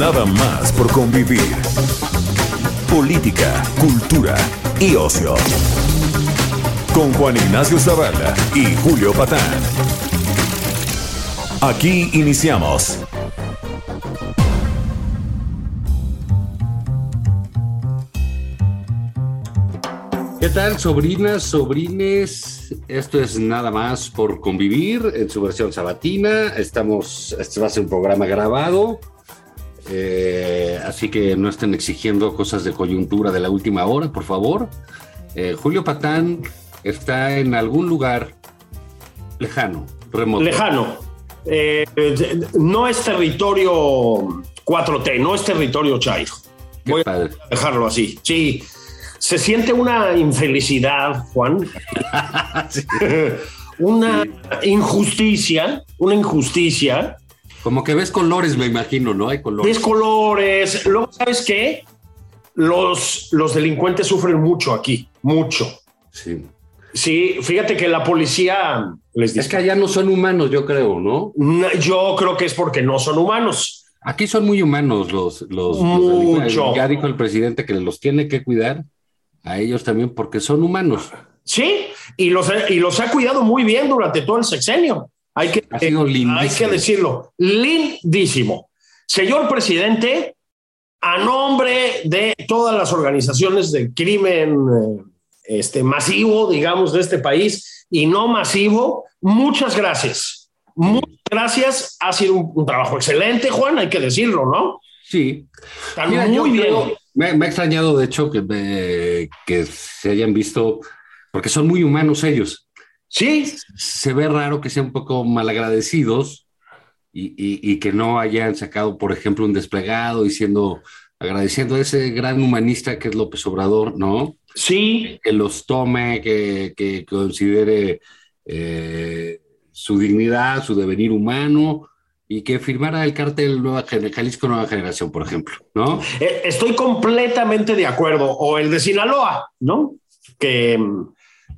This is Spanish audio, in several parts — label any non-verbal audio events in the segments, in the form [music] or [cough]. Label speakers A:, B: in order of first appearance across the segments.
A: Nada más por convivir. Política, cultura y ocio. Con Juan Ignacio Zavala y Julio Patán. Aquí iniciamos.
B: ¿Qué tal, sobrinas, sobrines? Esto es nada más por convivir en su versión sabatina. Estamos, este va a ser un programa grabado, eh, así que no estén exigiendo cosas de coyuntura de la última hora, por favor. Eh, Julio Patán está en algún lugar lejano, remoto.
C: Lejano. Eh, no es territorio 4T, no es territorio Chairo. Voy
B: padre.
C: a dejarlo así. Sí, se siente una infelicidad, Juan, [laughs]
B: Sí. [laughs]
C: una injusticia, una injusticia.
B: Como que ves colores, me imagino, ¿no? Hay colores.
C: Ves colores. Luego, ¿sabes qué? Los, los delincuentes sufren mucho aquí, mucho.
B: Sí.
C: Sí, fíjate que la policía les
B: Es
C: dice,
B: que allá no son humanos, yo creo, ¿no?
C: "No, yo creo que es porque no son humanos.
B: Aquí son muy humanos los, los,
C: Mucho.
B: Ya dijo el presidente que los tiene que cuidar a ellos también porque son humanos.
C: Sí, y los, y los ha cuidado muy bien durante todo el sexenio. Hay que,
B: Ha sido lindísimo.
C: hay que decirlo, lindísimo. Señor presidente, a nombre de todas las organizaciones de crimen eh, este, masivo, digamos, de este país y no masivo, muchas gracias. Muchas gracias. Ha sido un, un trabajo excelente, Juan, hay que decirlo, ¿no?
B: Sí.
C: Están
B: Mira,
C: muy bien.
B: creo- me, me ha extrañado, de hecho, que, me- que se hayan visto, porque son muy humanos ellos.
C: Sí,
B: Se ve raro que sean un poco malagradecidos y, y- y que no hayan sacado, por ejemplo, un desplegado diciendo, agradeciendo a ese gran humanista que es López Obrador, ¿no?
C: sí,
B: que los tome, que, que considere eh, su dignidad, su devenir humano y que firmara el cártel Nueva Jalisco Nueva Generación, por ejemplo, ¿no?
C: Eh, Estoy completamente de acuerdo. O el de Sinaloa, ¿no? Que,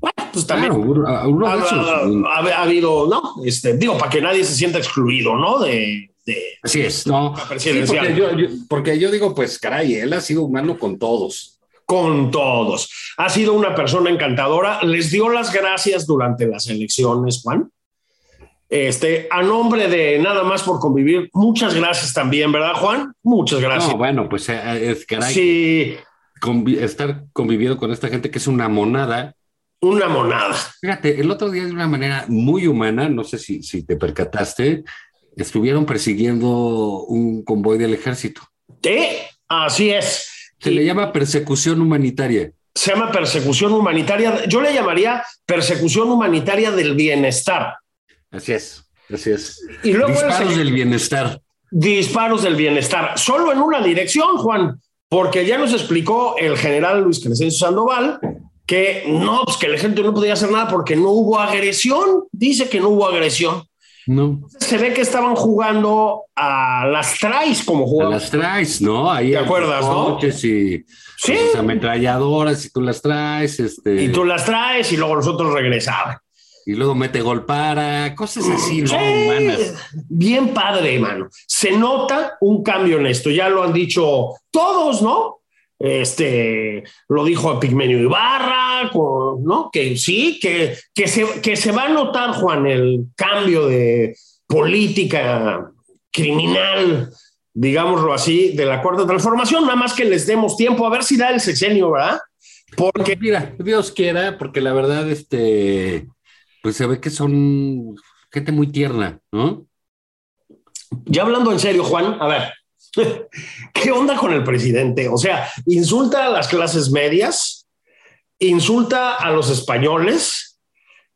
C: bueno, pues también
B: Claro,
C: ha, habido, ¿no? Este, digo, para que nadie se sienta excluido, ¿no? De, de-
B: Así es, ¿no? Sí, porque, yo, yo- porque yo digo, pues caray, él ha sido humano con todos.
C: con todos. Ha sido una persona encantadora. Les dio las gracias durante las elecciones, Juan. Este, a nombre de nada más por convivir, muchas gracias también, ¿verdad, Juan? Muchas gracias.
B: No, bueno, pues eh, es caray,
C: sí,
B: convi- estar conviviendo con esta gente que es una monada.
C: Una monada.
B: Fíjate, el otro día de una manera muy humana, no sé si, si te percataste, estuvieron persiguiendo un convoy del ejército.
C: Sí, así es.
B: Se
C: Y
B: le llama persecución humanitaria.
C: se llama persecución humanitaria. Yo le llamaría persecución humanitaria del bienestar.
B: Así es, así es.
C: Y luego
B: Disparos del bienestar.
C: disparos del bienestar, solo en una dirección, Juan, porque ya nos explicó el general Luis Crescencio Sandoval que no, pues que el ejército no podía hacer nada porque no hubo agresión. Dice que no hubo agresión.
B: No,
C: Se ve que estaban jugando a las traes como jugaban.
B: las traes, ¿no? Ahí
C: ¿Te acuerdas, no?
B: y
C: Sí.
B: sus ametralladoras y tú las traes, este,
C: Y tú las traes y luego los otros regresaban.
B: y luego mete gol para, cosas así, ¿no?
C: Sí,
B: Humanas.
C: bien padre, hermano. Se nota un cambio en esto. Ya lo han dicho todos, ¿no? Este lo dijo Pigmenio Ibarra, ¿no? Que sí, que, que, se, que se va a notar, Juan, el cambio de política criminal, digámoslo así, de la cuarta transformación. Nada más que les demos tiempo a ver si da el sexenio, ¿verdad? Porque
B: Mira, Dios quiera, porque la verdad, este, pues se ve que son gente muy tierna, ¿no?
C: ya hablando en serio, Juan, a ver, [laughs] ¿qué onda con el presidente? O sea, insulta a las clases medias, insulta a los españoles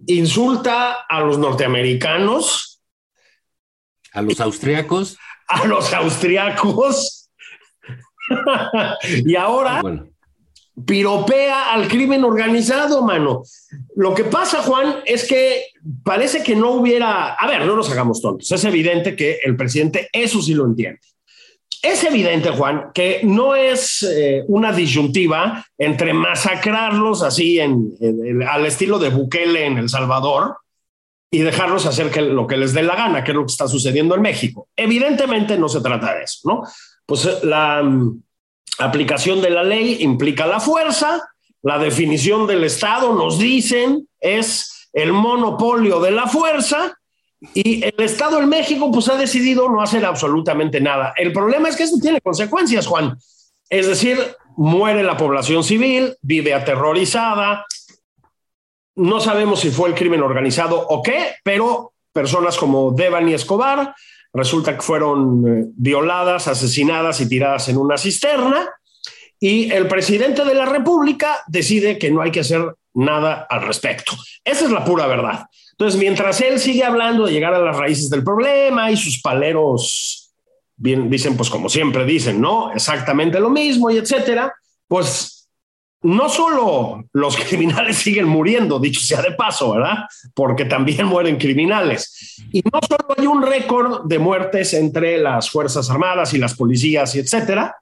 C: insulta a los norteamericanos,
B: a los austriacos, [laughs]
C: a los austriacos, [laughs] y ahora bueno. piropea al crimen organizado, mano. Lo que pasa, Juan, es que parece que no hubiera, a ver, no nos hagamos tontos, es evidente que el presidente eso sí lo entiende. Es evidente, Juan, que no es eh, una disyuntiva entre masacrarlos así al estilo de Bukele en El Salvador y dejarlos hacer lo que les dé la gana, que es lo que está sucediendo en México. Evidentemente no se trata de eso, ¿no? Pues eh, la mm, aplicación de la ley implica la fuerza, la definición del Estado, nos dicen, es el monopolio de la fuerza y el Estado en México pues ha decidido no hacer absolutamente nada. El problema es que esto tiene consecuencias, Juan. Es decir, muere la población civil, vive aterrorizada. No sabemos si fue el crimen organizado o qué, pero personas como Devani Escobar resulta que fueron eh, violadas, asesinadas y tiradas en una cisterna. Y el presidente de la República decide que no hay que hacer nada al respecto. Esa es la pura verdad. Entonces, mientras él sigue hablando de llegar a las raíces del problema y sus paleros bien, dicen, pues como siempre dicen, ¿no? Exactamente lo mismo y etcétera, pues no solo los [laughs] criminales siguen muriendo, dicho sea de paso, ¿verdad? Porque también mueren criminales. Y no solo hay un récord de muertes entre las Fuerzas Armadas y las policías y etcétera,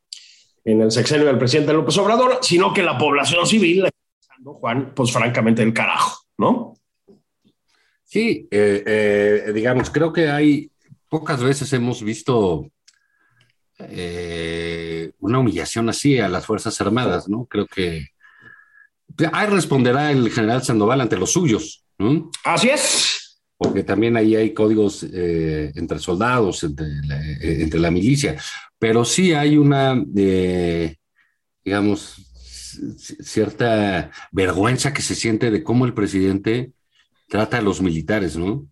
C: en el sexenio del presidente López Obrador, sino que la población civil, Juan, pues francamente el carajo, ¿no?
B: Sí, eh, eh, digamos, creo que hay pocas veces hemos visto eh, una humillación así a las Fuerzas Armadas, ¿no? Creo que ahí responderá el general Sandoval ante los suyos, ¿no?
C: Así es.
B: Porque también ahí hay códigos entre soldados, entre la, entre la, milicia, pero sí hay una, digamos, cierta vergüenza que se siente de cómo el presidente trata a los militares, ¿no?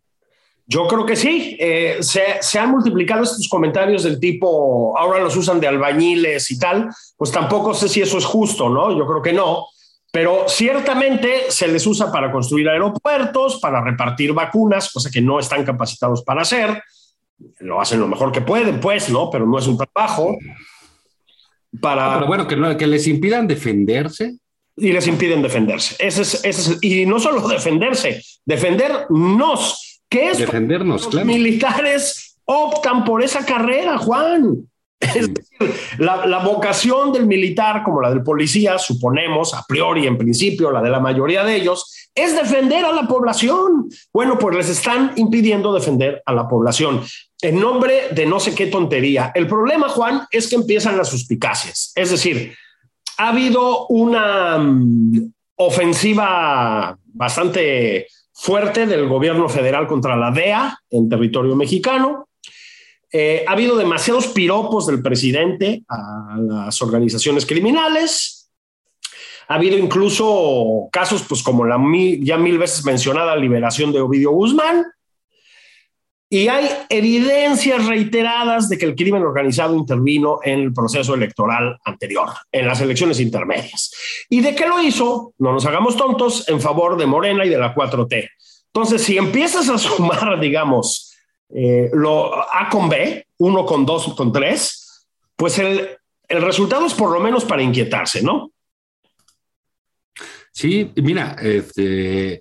C: Yo creo que sí. Eh, se, han multiplicado estos comentarios del tipo, ahora los usan de albañiles y tal. Pues tampoco sé si eso es justo, ¿no? Yo creo que no. Pero ciertamente se les usa para construir aeropuertos, para repartir vacunas, cosa que no están capacitados para hacer. Lo hacen lo mejor que pueden, pues, ¿no? Pero no es un trabajo.
B: Para... Pero bueno, que, que les impidan defenderse
C: y les impiden defenderse. Ese es, ese y no solo [laughs] defenderse, defendernos. ¿Qué es?
B: Defendernos,
C: Los militares optan por esa carrera, Juan. Es decir, la, la, vocación del militar, como la del policía, suponemos, a priori, en principio, la de la mayoría de ellos, es defender a la población. Bueno, pues les están impidiendo defender a la población en nombre de no sé qué tontería. El problema, Juan, es que empiezan las suspicacias. Es decir, ha habido una mm, ofensiva bastante fuerte del gobierno federal contra la DEA en territorio mexicano. Eh, ha habido demasiados piropos del presidente a las organizaciones criminales. Ha habido incluso casos, pues como la ya mil veces mencionada liberación de Ovidio Guzmán, y hay evidencias reiteradas de que el crimen organizado intervino en el proceso electoral anterior, en las elecciones intermedias. ¿Y de qué lo hizo? No nos hagamos tontos en favor de Morena y de la 4T. Entonces, si empiezas a sumar, [laughs] digamos, eh, lo A con B, uno con dos con tres, pues el, el resultado es por lo menos para inquietarse, ¿no?
B: Sí, mira, este,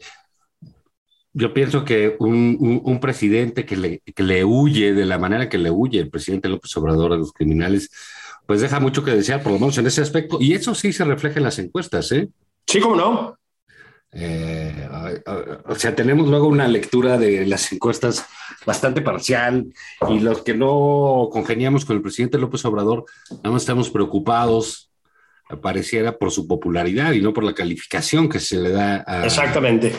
B: yo pienso que un, presidente que le, que le, huye de la manera que le huye el presidente López Obrador a los criminales, pues deja mucho que desear, por lo menos en ese aspecto. Y eso sí se refleja en las encuestas, ¿eh?
C: Sí, cómo no.
B: Eh, o sea, tenemos luego una lectura de las encuestas bastante parcial y los que no congeniamos con el presidente López Obrador, nada más estamos preocupados, pareciera, por su popularidad y no por la calificación que se le da
C: a, Exactamente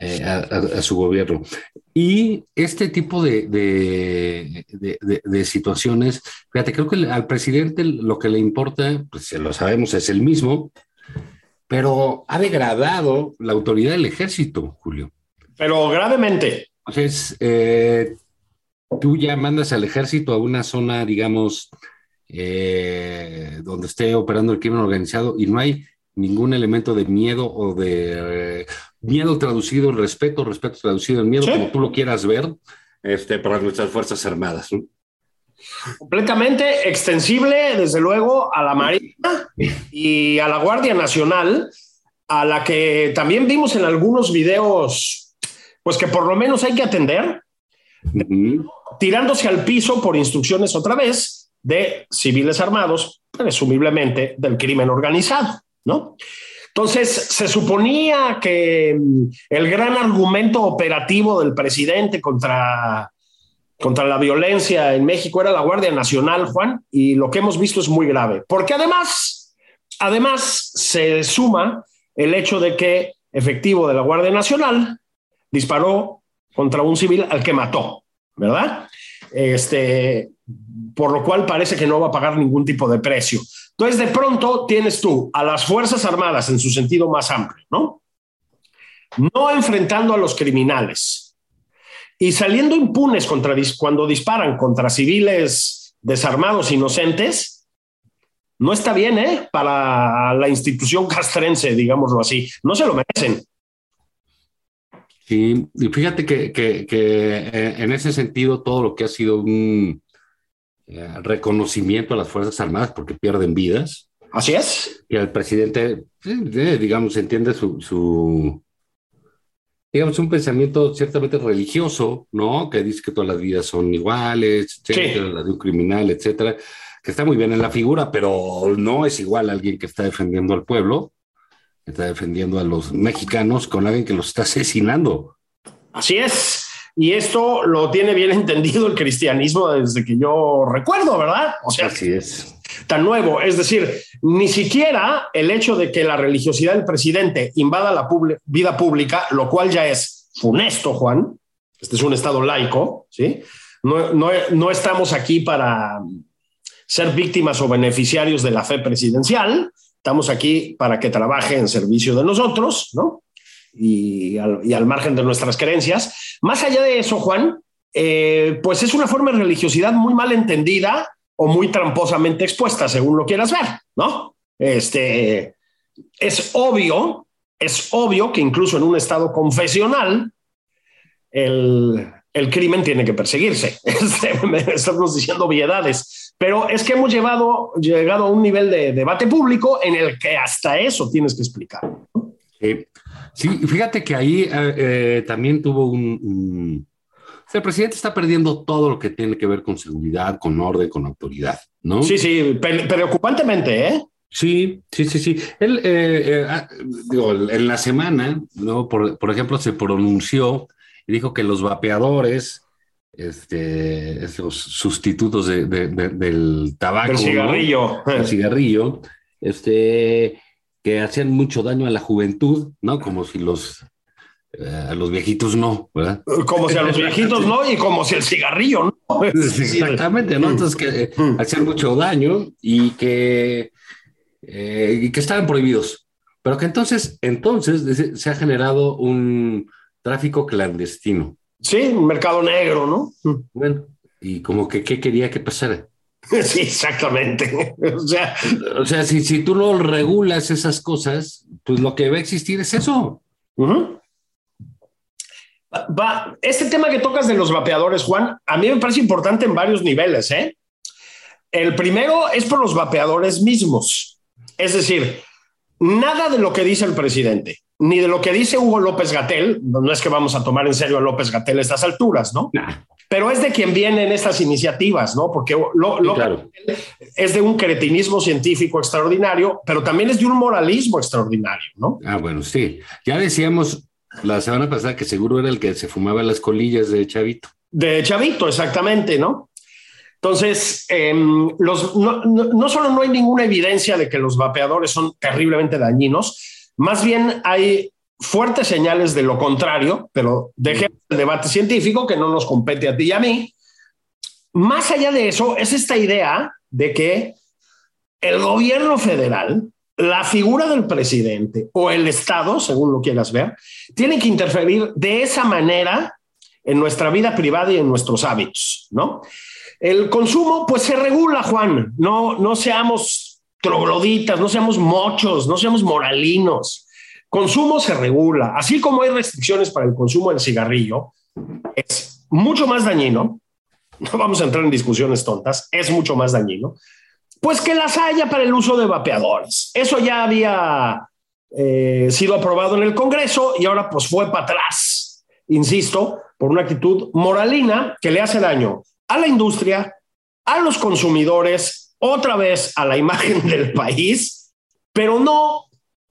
B: eh, a, su gobierno. Y este tipo de, de, situaciones, fíjate, creo que al presidente lo que le importa, pues lo sabemos, es el mismo, pero ha degradado la autoridad del ejército, Julio.
C: Pero gravemente.
B: Entonces, eh, tú ya mandas al ejército a una zona, digamos, eh, donde esté operando el crimen organizado y no hay ningún elemento de miedo o de miedo traducido en respeto, respeto traducido en miedo, como tú lo quieras ver, este, para nuestras Fuerzas Armadas.
C: Completamente extensible, desde luego, a la Marina y a la Guardia Nacional, a la que también vimos en algunos videos, pues que por lo menos hay que atender, tirándose al piso por instrucciones otra vez de civiles armados, presumiblemente del crimen organizado, ¿no? Entonces, se suponía que mm, el gran argumento operativo del presidente contra, contra la violencia en México era la Guardia Nacional, Juan, y lo que hemos visto es muy grave, porque además, además se suma el hecho de que efectivo de la Guardia Nacional disparó contra un civil al que mató, ¿verdad? Este, por lo cual parece que no va a pagar ningún tipo de precio. Entonces, de pronto tienes tú a las Fuerzas Armadas en su sentido más amplio, ¿no? No enfrentando a los criminales y saliendo impunes cuando disparan contra civiles desarmados inocentes, no está bien, ¿eh? Para la institución castrense, digámoslo así. No se lo merecen.
B: Sí, y fíjate que, que, que eh, en ese sentido todo lo que ha sido un eh, reconocimiento a las Fuerzas Armadas porque pierden vidas.
C: Así es.
B: Y el presidente, digamos, entiende su, su, digamos, un pensamiento ciertamente religioso, ¿no? Que dice que todas las vidas son iguales, etcétera, la de un criminal, etcétera, que está muy bien en la figura, pero no es igual a alguien que está defendiendo al pueblo, está defendiendo a los mexicanos con alguien que los está asesinando.
C: Así es. Y esto lo tiene bien [laughs] entendido el cristianismo desde que yo recuerdo, ¿verdad?
B: O sea, así es.
C: Tan nuevo. Es decir, ni siquiera el hecho de que la religiosidad del presidente invada la vida pública, lo cual ya es funesto, Juan. Este es un estado laico, ¿sí? No, no, no estamos aquí para ser víctimas o beneficiarios de la fe presidencial. Estamos aquí para que trabaje en servicio de nosotros, ¿no? y al, margen de nuestras creencias. Más allá de eso, Juan, eh, pues es una forma de religiosidad muy mal entendida o muy tramposamente expuesta, según lo quieras ver, ¿no? Este, es obvio, es obvio que incluso en un estado confesional, el, crimen tiene que perseguirse. [laughs] Estamos diciendo obviedades, pero es que hemos llevado, llegado a un nivel de debate público en el que hasta eso tienes que explicar.
B: Sí. Sí, fíjate que ahí eh, eh, también tuvo un, el presidente está perdiendo todo lo que tiene que ver con seguridad, con orden, con autoridad, ¿no?
C: Sí, sí, preocupantemente, ¿eh?
B: Sí, sí, sí, sí. Él, eh, ah, digo, en la semana, ¿no? Por, por, ejemplo, se pronunció y dijo que los vapeadores, este, los sustitutos de, del tabaco.
C: El cigarrillo.
B: El cigarrillo, este que hacían mucho daño a la juventud, ¿no? Como si los eh, a los viejitos no, ¿verdad?
C: Como si a los viejitos no y como si el cigarrillo no.
B: Exactamente, ¿no? Entonces que eh, mm. hacían mucho daño y que, eh, y que estaban prohibidos. Pero que entonces, entonces se ha generado un tráfico clandestino.
C: Sí, un mercado negro, ¿no?
B: Bueno, y como que qué quería que pasara. [laughs]
C: Sí, exactamente. [laughs] O sea,
B: o sea si, si tú no regulas esas cosas, pues lo que va a existir es eso.
C: Va, este tema que tocas de los vapeadores, Juan, a mí me parece importante en varios niveles. ¿eh? El primero es por los vapeadores mismos. Es decir, nada de lo que dice el presidente, ni de lo que dice Hugo López Gatel, no es que vamos a tomar en serio a López Gatel a estas alturas, ¿no? Pero es de quien vienen estas iniciativas, ¿no? Porque lo, es de un cretinismo científico extraordinario, pero también es de un moralismo extraordinario, ¿no?
B: Ah, bueno, sí. Ya decíamos la semana pasada que seguro era el que se fumaba las colillas de Chavito.
C: De Chavito, exactamente, ¿no? Entonces, em, los, no, no, solo no hay ninguna evidencia de que los vapeadores son terriblemente dañinos, más bien hay fuertes señales de lo contrario, pero dejemos el debate científico que no nos compete a ti y a mí. Más allá de eso, es esta idea de que el gobierno federal, la figura del presidente o el Estado, según lo quieras ver, tiene que interferir de esa manera en nuestra vida privada y en nuestros hábitos, ¿no? El consumo, pues se regula, Juan. No, no seamos trogloditas, no seamos mochos, no seamos moralinos. consumo se regula, así como hay restricciones para el consumo del cigarrillo, es mucho más dañino, no vamos a entrar en discusiones tontas, es mucho más dañino, pues que las haya para el uso de vapeadores. Eso ya había eh, sido aprobado en el Congreso y ahora pues fue para atrás, insisto, por una actitud moralina que le hace daño a la industria, a los consumidores, otra vez a la imagen [laughs] del país, pero no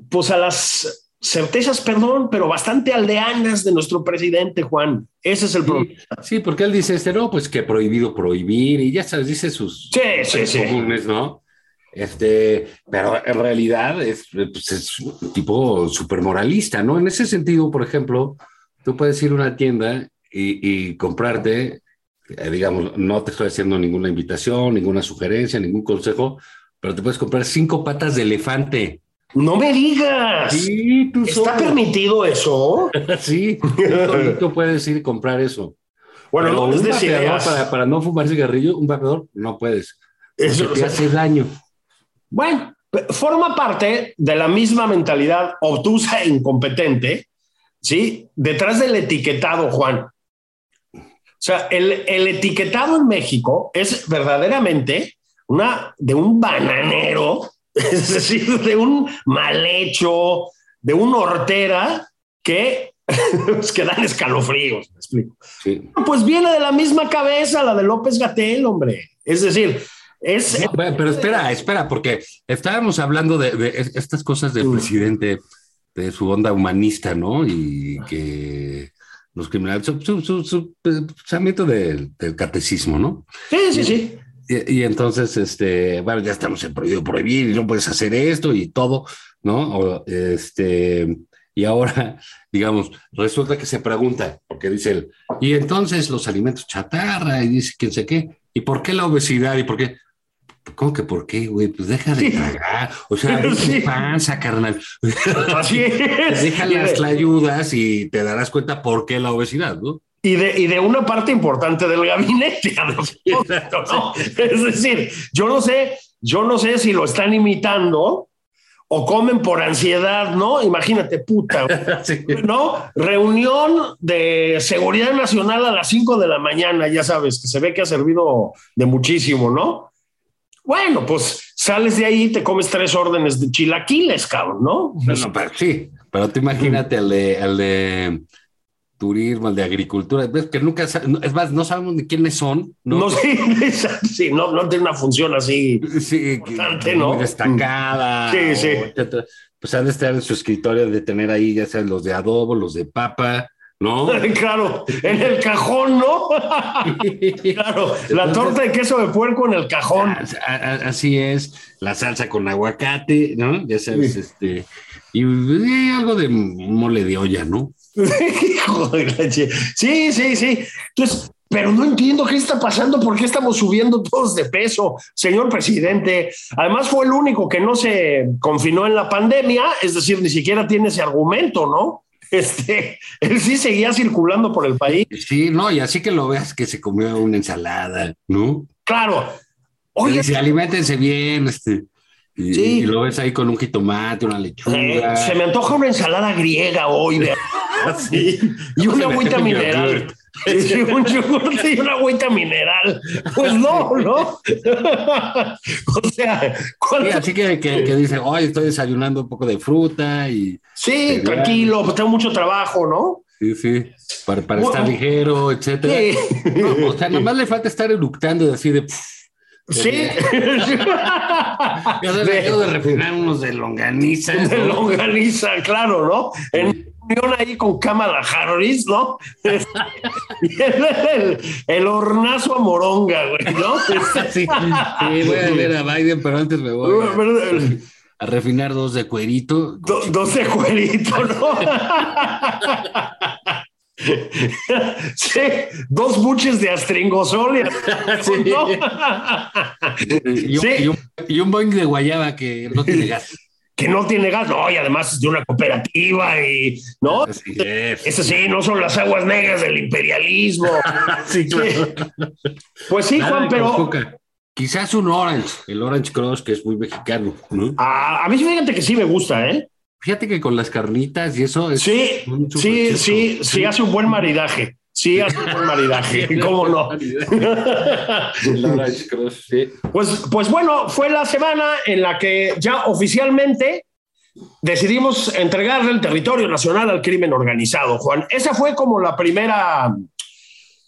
C: pues a las certezas, perdón, pero bastante aldeanas de nuestro presidente, Juan. Ese es el problema.
B: Sí, porque él dice, este, no, pues que prohibido prohibir, y ya sabes, dice sus
C: sí, sí, sí.
B: comunes, ¿no? Este, pero en realidad es, pues es un tipo súper moralista, ¿no? En ese sentido, por ejemplo, tú puedes ir a una tienda y, y comprarte, eh, digamos, no te estoy haciendo ninguna invitación, ninguna sugerencia, ningún consejo, pero te puedes comprar cinco patas de elefante.
C: No me digas.
B: Sí, tú
C: ¿Está solo. permitido eso? [laughs]
B: sí, tú puedes ir a comprar eso.
C: Bueno,
B: Pero
C: no es
B: un
C: decir,
B: vapeador para, para no fumar cigarrillo, un vapeador no puedes.
C: Eso,
B: Eso te hace daño.
C: Bueno, forma parte de la misma mentalidad obtusa e incompetente, ¿sí? Detrás del etiquetado, Juan. O sea, el, el etiquetado en México es verdaderamente una de un bananero, [laughs] es decir, de un mal hecho, de un hortera que, [laughs] que dan escalofríos, me explico.
B: Sí.
C: Pues viene de la misma cabeza la de López Gatel, hombre. Es decir, es...
B: No, pero espera, espera, porque estábamos hablando de, de estas cosas del
C: Mm.
B: presidente, de su onda humanista, ¿no? Y que los criminales, su, su, su, pensamiento del, del catecismo, ¿no?
C: Sí, sí, sí.
B: Y, y, entonces, este, bueno, ya estamos en prohibido prohibir y no puedes hacer esto y todo, ¿no? O, este, y ahora, [laughs] digamos, resulta que se pregunta, porque dice él, y entonces los alimentos chatarra, y dice quién sé qué, ¿y por qué la obesidad? ¿Y por qué? ¿Cómo que por qué, güey? Pues deja de tragar, o sea, [laughs]
C: Sí.
B: tu panza, carnal. [laughs]
C: Así es.
B: Deja las ayudas y te darás cuenta por qué la obesidad, ¿no?
C: y de, y de una parte importante del gabinete. [laughs] ¿no? Es decir, yo no sé, yo no sé si lo están imitando o comen por ansiedad, ¿no? Imagínate, puta,
B: Sí.
C: ¿no? Reunión de seguridad nacional a las 5 de la mañana, ya sabes, que se ve que ha servido de muchísimo, ¿no? Bueno, pues sales de ahí y te comes tres órdenes de chilaquiles, cabrón, ¿no?
B: No, no, pero sí, pero tú imagínate al de, al de turismo, al de agricultura, ves que nunca, es más, no sabemos ni quiénes son, ¿no?
C: No, [laughs] sí, sí, no, no tiene una función así.
B: Sí,
C: Importante, ¿no?
B: muy destacada.
C: Sí, sí.
B: o etcétera. Pues han de estar en su escritorio de tener ahí, ya sean los de adobo, los de papa, ¿no? [laughs]
C: Claro, en el cajón, ¿no? [laughs] Claro, la torta de queso de puerco en el cajón.
B: Así es, la salsa con aguacate, ¿no? Ya sabes,
C: Sí.
B: este, y eh, algo de mole de olla, ¿no? [laughs]
C: Sí, sí, sí. Entonces, pero no entiendo qué está pasando, por qué estamos subiendo todos de peso, señor presidente. Además, fue el único que no se confinó en la pandemia, es decir, ni siquiera tiene ese argumento, ¿no? Este, [laughs] él sí seguía circulando por el país.
B: Sí, no, y así que lo veas que se comió una ensalada, ¿no?
C: Claro.
B: Oye, si alimentense bien, este, y,
C: Sí.
B: y lo ves ahí con un jitomate, una
C: eh,
B: lechuga.
C: se me antoja una ensalada griega hoy, vea. [laughs]
B: Sí. [laughs]
C: Y una
B: Se
C: agüita mineral. Sí, un yogurt y una agüita mineral. Pues no, ¿no? o sea,
B: Sí,
C: ¿cuánto-
B: así que, que, que dice, hoy estoy desayunando un poco de fruta y
C: Sí, tranquilo, pues tengo mucho trabajo, ¿no?
B: sí, sí, para, para
C: Bueno.
B: estar ligero, etcétera.
C: Sí.
B: No, o sea, nomás le falta estar eructando así de.
C: Sí.
B: Se me acabo de refinar unos de longaniza.
C: de longaniza, claro, ¿no? En unión ahí con Kamala Harris, ¿no? [laughs] Y el, el- el hornazo a moronga, güey, ¿no? [laughs]
B: Sí, sí, voy a ver a Biden, pero antes me voy a, a refinar dos de cuerito.
C: Do- dos de cuerito, ¿no? [laughs] Sí, dos buches de astringosol. y-
B: Sí.
C: ¿no?
B: Y un,
C: Sí.
B: y un- y un boing de guayaba que no tiene gas.
C: Que no tiene gas, no, y además es de una cooperativa y, ¿no?
B: Así es.
C: Eso sí, no son las aguas negras del imperialismo. [laughs]
B: Sí, claro.
C: Pues sí,
B: Nada
C: Juan, pero
B: coca. Quizás un Orange, el Orange Cross, que es muy mexicano, ¿no?
C: a, a mí fíjate que sí me gusta, ¿eh?
B: Fíjate que con las carnitas y eso. Es
C: Sí, sí, sí, sí, hace un buen maridaje. Sí, hace un buen maridaje. [laughs] ¿Cómo no? Pues, pues bueno, fue la semana en la que ya oficialmente decidimos entregarle el territorio nacional al crimen organizado, Juan. Esa fue como la primera.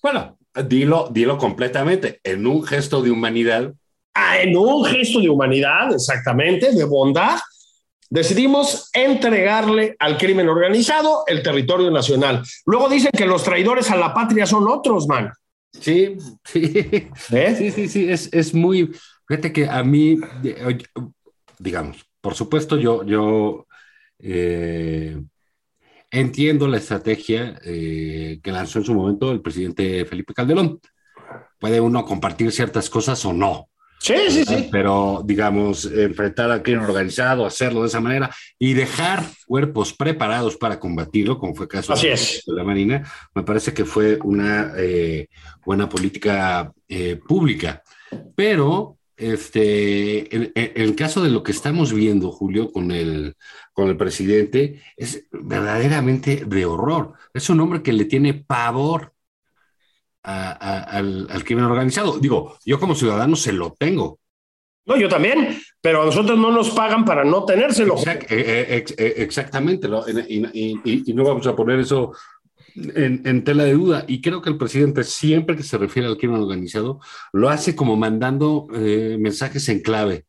B: Bueno, dilo, dilo completamente. En un gesto de humanidad,
C: ah, En un gesto de humanidad, exactamente, de bondad, decidimos entregarle al crimen organizado el territorio nacional. Luego dicen que los traidores a la patria son otros, man.
B: sí, sí.
C: ¿Eh?
B: Sí, sí, sí, es, es muy. Fíjate que a mí, digamos, por supuesto, yo, yo eh, entiendo la estrategia eh, que lanzó en su momento el presidente Felipe Calderón. Puede uno compartir ciertas cosas o no,
C: Sí, sí, sí.
B: pero digamos, enfrentar al crimen organizado, hacerlo de esa manera y dejar cuerpos preparados para combatirlo, como fue el caso
C: Así
B: de,
C: es.
B: la Marina, me parece que fue una eh, buena política eh, pública. Pero este, en el caso de lo que estamos viendo, Julio, con el, con el presidente, es verdaderamente de horror. Es un hombre que le tiene pavor a- a- al, al crimen organizado. Digo, yo como ciudadano se lo tengo.
C: No, yo también, pero a nosotros no nos pagan para no tenérselo.
B: Exact- eh, eh, eh, exactamente, ¿no? Y, y- y- y no vamos a poner eso en, en tela de duda. Y creo que el presidente, siempre que se refiere al crimen organizado, lo hace como mandando eh, mensajes en clave.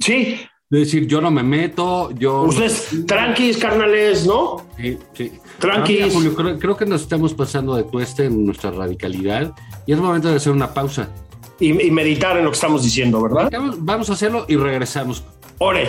C: Sí,
B: De decir, yo no me meto, yo...
C: ustedes tranquis, carnales, ¿no?
B: Sí, sí.
C: Tranquis.
B: Julio, creo, creo que nos estamos pasando de tueste en nuestra radicalidad y es momento de hacer una pausa.
C: Y, y meditar en lo que estamos diciendo, ¿verdad?
B: Vamos a hacerlo y regresamos.
C: Ore.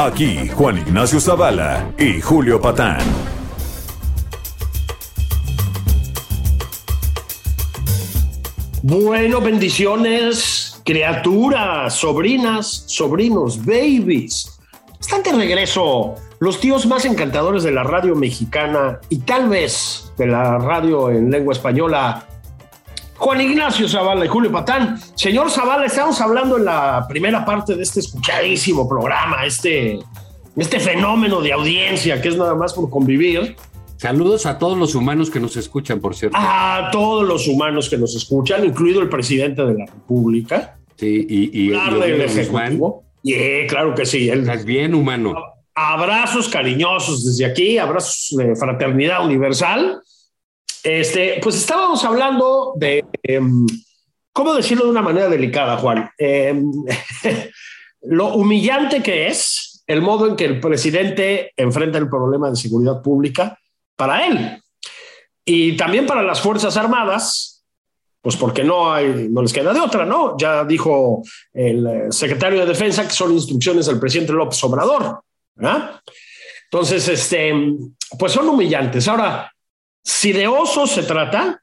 A: Aquí Juan Ignacio Zavala y Julio Patán.
C: Bueno, bendiciones, criaturas, sobrinas, sobrinos, babies. Están de regreso los tíos más encantadores de la radio mexicana y tal vez de la radio en lengua española. Juan Ignacio Zavala y Julio Patán. Señor Zavala, estamos hablando en la primera parte de este escuchadísimo programa, este, este fenómeno de audiencia que es nada más por convivir.
B: Saludos a todos los humanos que nos escuchan, por cierto.
C: A todos los humanos que nos escuchan, incluido el presidente de la República.
B: Sí, y, Guzmán.
C: Ejecutivo. Yeah, claro que sí. El-
B: Estás bien humano.
C: abrazos cariñosos desde aquí, abrazos de fraternidad universal. Este, pues estábamos hablando de em, cómo decirlo de una manera delicada, Juan. Em, [laughs] lo humillante que es el modo en que el presidente enfrenta el problema de seguridad pública para él y también para las Fuerzas Armadas, pues porque no hay, no les queda de otra, ¿no? Ya dijo el eh, secretario de Defensa que son instrucciones del presidente López Obrador. ¿verdad? Entonces, este, pues son humillantes. Ahora, si de osos se trata,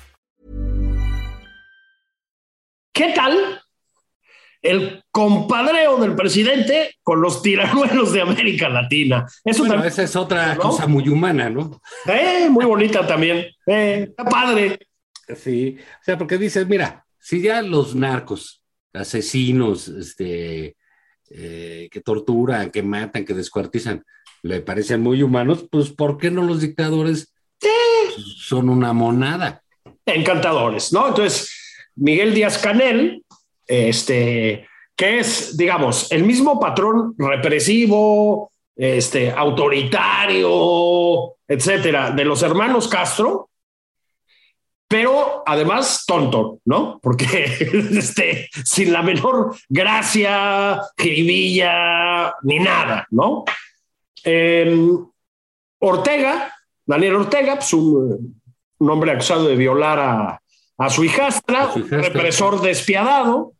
C: ¿Qué tal el compadreo del presidente con los tiranuelos de América Latina. Eso
B: Bueno,
C: también,
B: esa es otra
C: ¿no?
B: cosa muy humana, ¿no?
C: eh, muy bonita también. Eh, está padre.
B: Sí, o sea, porque dices, mira, si ya los narcos, asesinos, este, eh, que torturan, que matan, que descuartizan, le parecen muy humanos, pues ¿por qué no los dictadores son una monada?
C: encantadores, ¿no? Entonces, Miguel Díaz Canel, este, que es, digamos, el mismo patrón represivo, este, autoritario, etcétera, de los hermanos Castro, pero además tonto, ¿no? Porque [laughs] este, sin la menor gracia, jiribilla, ni nada, ¿no? Eh, Ortega, Daniel Ortega, pues un, un hombre acusado de violar a, a su hijastra,
B: A su hijastra.
C: represor despiadado,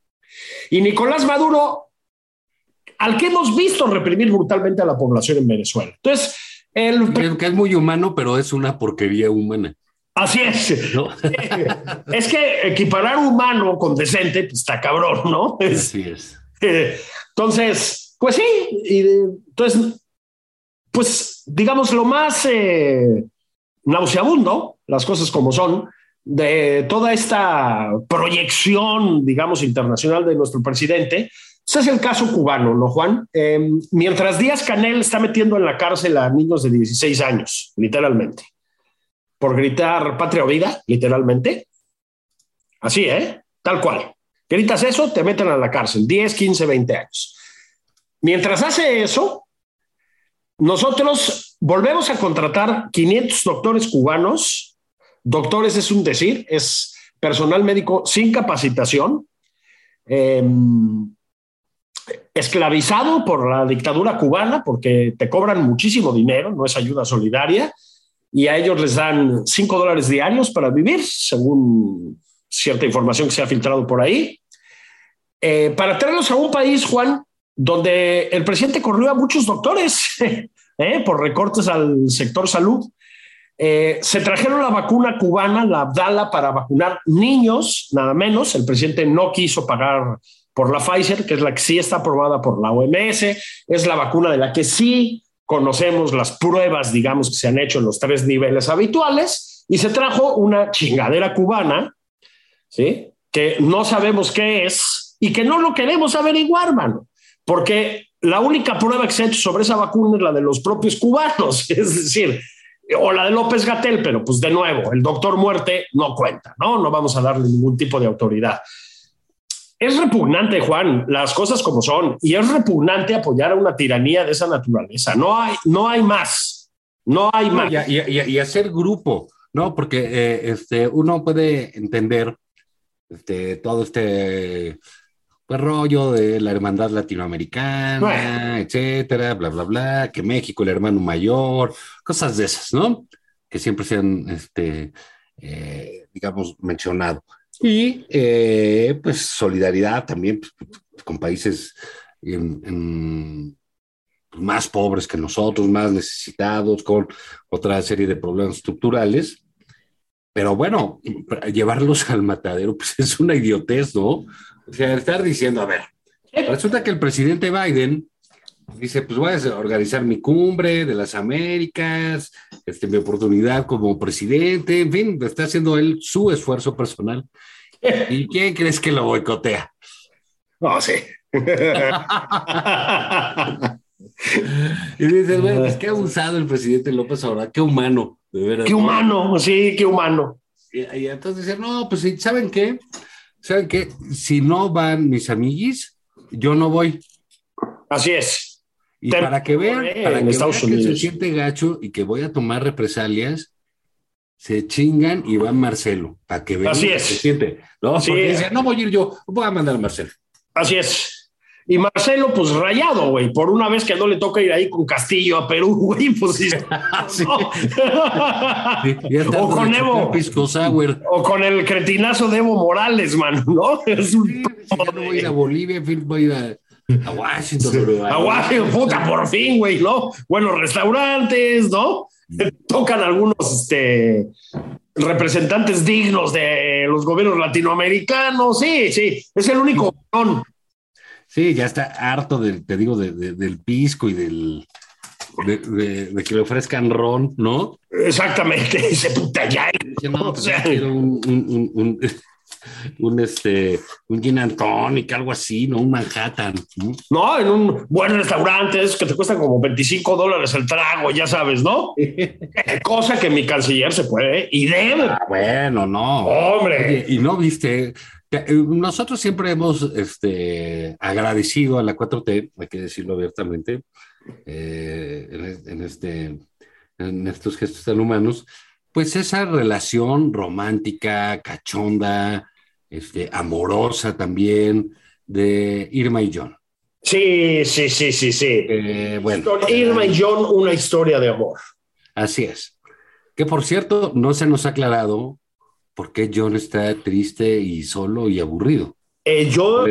C: y Nicolás Maduro, al que hemos visto reprimir brutalmente a la población en Venezuela. Entonces, el,
B: Que, que es muy humano, pero es una porquería humana,
C: así es.
B: ¿no? [laughs]
C: Es que equiparar humano con decente, pues está cabrón, ¿no? Es-
B: Así es.
C: Entonces, pues sí, y entonces, pues digamos lo más eh, nauseabundo, las cosas como son, de toda esta proyección, digamos, internacional de nuestro presidente, pues es el caso cubano, ¿no, Juan? Eh, mientras Díaz Canel está metiendo en la cárcel a niños de 16 años, literalmente, por gritar patria o vida, literalmente. Así, ¿eh? Tal cual. Gritas eso, te meten a la cárcel, 10, 15, 20 años. Mientras hace eso, nosotros volvemos a contratar 500 doctores cubanos. Doctores es un decir, es personal médico sin capacitación, eh, esclavizado por la dictadura cubana porque te cobran muchísimo dinero, no es ayuda solidaria, y a ellos les dan 5 dólares diarios para vivir, según cierta información que se ha filtrado por ahí. Eh, para traerlos a un país, Juan, donde el presidente corrió a muchos doctores [laughs] eh, por recortes al sector salud. Eh, se trajeron la vacuna cubana, la Abdala, para vacunar niños, nada menos. El presidente no quiso pagar por la Pfizer, que es la que sí está aprobada por la OMS, es la vacuna de la que sí conocemos las pruebas, digamos, que se han hecho en los tres niveles habituales, y se trajo una chingadera cubana, ¿sí? que no sabemos qué es y que no lo queremos averiguar, mano, porque la única prueba que se ha hecho sobre esa vacuna es la de los propios cubanos, [laughs] es decir, o la de López Gatel, pero pues de nuevo, el doctor muerte no cuenta, ¿no? No vamos a darle ningún tipo de autoridad. Es repugnante, Juan, las cosas como son, y es repugnante apoyar a una tiranía de esa naturaleza. No hay, no hay más, no hay más.
B: Y, y- y- y hacer grupo, ¿no? Porque eh, este, uno puede entender este, todo este pues, rollo de la hermandad latinoamericana,
C: Bueno.
B: etcétera, bla, bla, bla, que México, el hermano mayor, cosas de esas, ¿no? Que siempre se han, este, eh, digamos, mencionado. Y eh, pues solidaridad también pues, con países en- en, pues, más pobres que nosotros, más necesitados, con otra serie de problemas estructurales. Pero bueno, llevarlos al matadero, pues es una idiotez, ¿no? O sea, estar diciendo, a ver, resulta que el presidente Biden dice, pues voy a organizar mi cumbre de las Américas, este, mi oportunidad como presidente, en fin, está haciendo él su esfuerzo personal. ¿Y quién crees que lo boicotea?
C: No, sí.
B: Y dices, bueno, pues qué abusado el presidente López Obrador, qué humano, de veras.
C: qué humano, sí, qué humano.
B: Y, y entonces dicen, no, pues ¿saben qué? ¿Saben qué? Si no van mis amiguis, yo no voy.
C: Así es.
B: Y
C: Te-
B: para que vean,
C: en
B: para que, vean que se siente gacho y que voy a tomar represalias, se chingan y va Marcelo, para que vean
C: Así
B: que
C: es.
B: se siente. ¿no?
C: Sí.
B: Porque dicen, no voy a ir yo, voy a mandar a Marcelo.
C: Así es. Y Marcelo, pues rayado, güey. Por una vez que no le toca ir ahí con Castillo a Perú, [laughs] güey, pues sí. [laughs]
B: Sí.
C: O con Evo.
B: Pisco Sour.
C: O con el cretinazo de Evo Morales, mano, ¿no? [laughs] Es un
B: Sí, si ya no voy a ir a Bolivia, en fin, voy a ir a, a Washington. Uruguay.
C: Aguaje, puta, por fin, güey, ¿no? Buenos restaurantes, ¿no? Tocan algunos este, representantes dignos de los gobiernos latinoamericanos. Sí, sí, es el único.
B: Sí, ya está harto de, te digo, de- de- del pisco y del de, de- de que le ofrezcan ron, ¿no?
C: Exactamente, [laughs] dice puta ya.
B: No,
C: O
B: pues
C: sea,
B: yo quiero un, un, un, [laughs] un, este, un gin and tonic, algo así, ¿no? Un Manhattan. ¿no?
C: No, en un buen restaurante, esos que te cuestan como 25 dólares el trago, ya sabes, ¿no? Cosa que mi canciller se puede y debe.
B: Ah, bueno, no.
C: Hombre.
B: Oye, y no viste, eh, nosotros siempre hemos este, agradecido a la 4T, hay que decirlo abiertamente, eh, en, es- en este, en estos gestos tan humanos, pues esa relación romántica, cachonda, este, amorosa también de Irma y John.
C: Sí, sí, sí, sí, sí.
B: Eh, bueno,
C: Con Irma y John, una historia de amor.
B: Así es. Que por cierto, no se nos ha aclarado por qué John está triste y solo y aburrido.
C: Eh, yo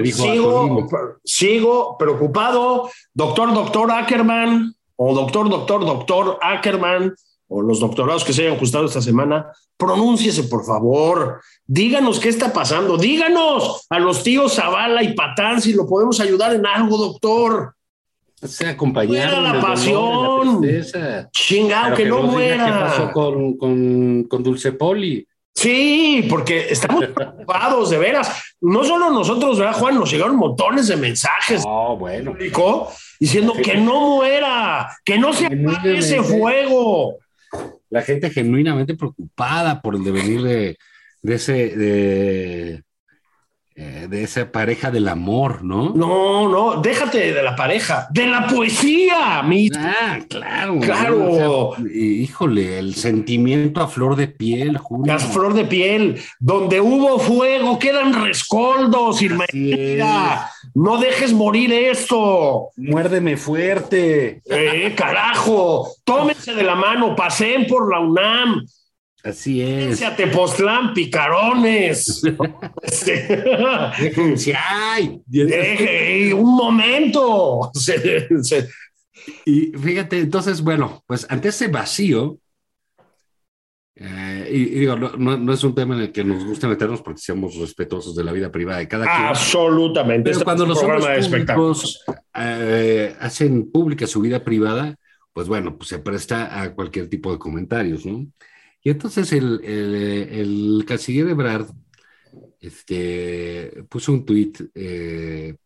C: sigo, preocupado. Doctor, doctor Ackerman, o doctor, doctor, doctor Ackerman, o los doctorados que se hayan ajustado esta semana, pronúnciese, por favor. Díganos qué está pasando. Díganos a los tíos Zavala y Patán si lo podemos ayudar en algo, doctor.
B: Se acompañaron.
C: Fuera la
B: dolor,
C: pasión.
B: la.
C: Chingado, que no muera.
B: ¿Qué pasó con, con, con Dulce Poli?
C: Sí, porque estamos [laughs] preocupados, de veras. No solo nosotros, ¿verdad, Juan? Nos llegaron montones de mensajes
B: Oh, bueno.
C: público diciendo que no muera, que no se apague ese fuego.
B: La gente genuinamente preocupada por el devenir de, de ese de, eh, de esa pareja del amor, ¿no?
C: No, no, déjate de la pareja, de la poesía, mi.
B: Ah, claro.
C: Claro.
B: ¿no? O sea, híjole, el sentimiento a flor de piel, Julio.
C: Las flor de piel, donde hubo fuego, quedan rescoldos, Irma.
B: Así es.
C: No dejes morir esto.
B: Muérdeme fuerte.
C: Eh, carajo, tómense de la mano, pasen por la UNAM,
B: Así es.
C: A Tepoztlán, picarones. [laughs] Este,
B: Déjense, ay. [laughs]
C: deje, un momento. [laughs]
B: Y fíjate, entonces, bueno, pues ante ese vacío, eh, y, y digo, no, es un tema en el que nos gusta meternos porque seamos respetuosos de la vida privada de cada quien.
C: absolutamente.
B: Pero
C: Este
B: cuando los hombres
C: de espectáculos.
B: públicos eh, hacen pública su vida privada, pues bueno, pues se presta a cualquier tipo de comentarios, ¿no? Y entonces el, el, el canciller Ebrard este, puso un tuit eh,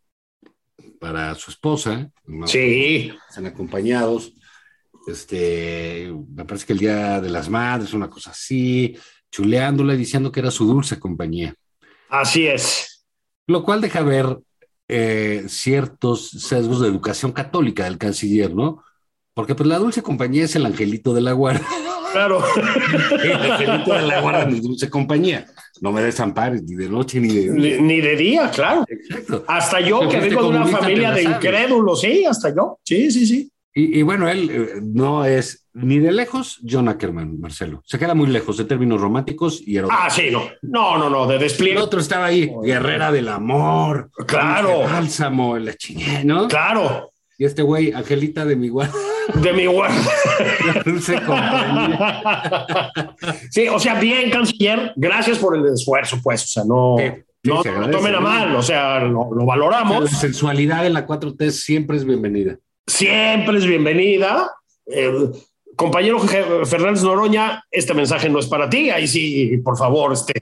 B: para su esposa, ¿no?
C: Sí,
B: están acompañados, este, me parece que el Día de las Madres, una cosa así, chuleándola y diciendo que era su dulce compañía.
C: así es.
B: Lo cual deja ver eh, ciertos sesgos de educación católica del canciller, ¿no? Porque pues la dulce compañía es el angelito de la guarda.
C: Claro. [laughs]
B: El angelito de la guarda es dulce compañía. No me desampares ni de noche ni de
C: ni, ni de día, claro.
B: Exacto.
C: Hasta yo que vengo de una familia de incrédulos, sí, hasta yo. Sí, sí, sí.
B: Y, y bueno, él eh, no es ni de lejos John Ackerman, Marcelo. Se queda muy lejos de términos románticos y eróticos.
C: Ah, sí, no. No, no, no, de
B: El
C: despliegue.
B: otro estaba ahí, guerrera del amor.
C: Claro.
B: Bálsamo, la chingue, ¿no?
C: Claro,
B: Y este güey, Angelita de mi guarda, [laughs]
C: de mi guarda. [laughs] [laughs] Sí, o sea, bien, canciller, gracias por el esfuerzo, pues, o sea, no,
B: Sí, sí,
C: no
B: se
C: tomen a mal, o sea, lo, lo
B: La
C: valoramos,
B: sensualidad en la 4T siempre es bienvenida.
C: siempre es bienvenida. Eh, compañero Fernández Noroña, este mensaje no es para ti, ahí sí, por favor, este,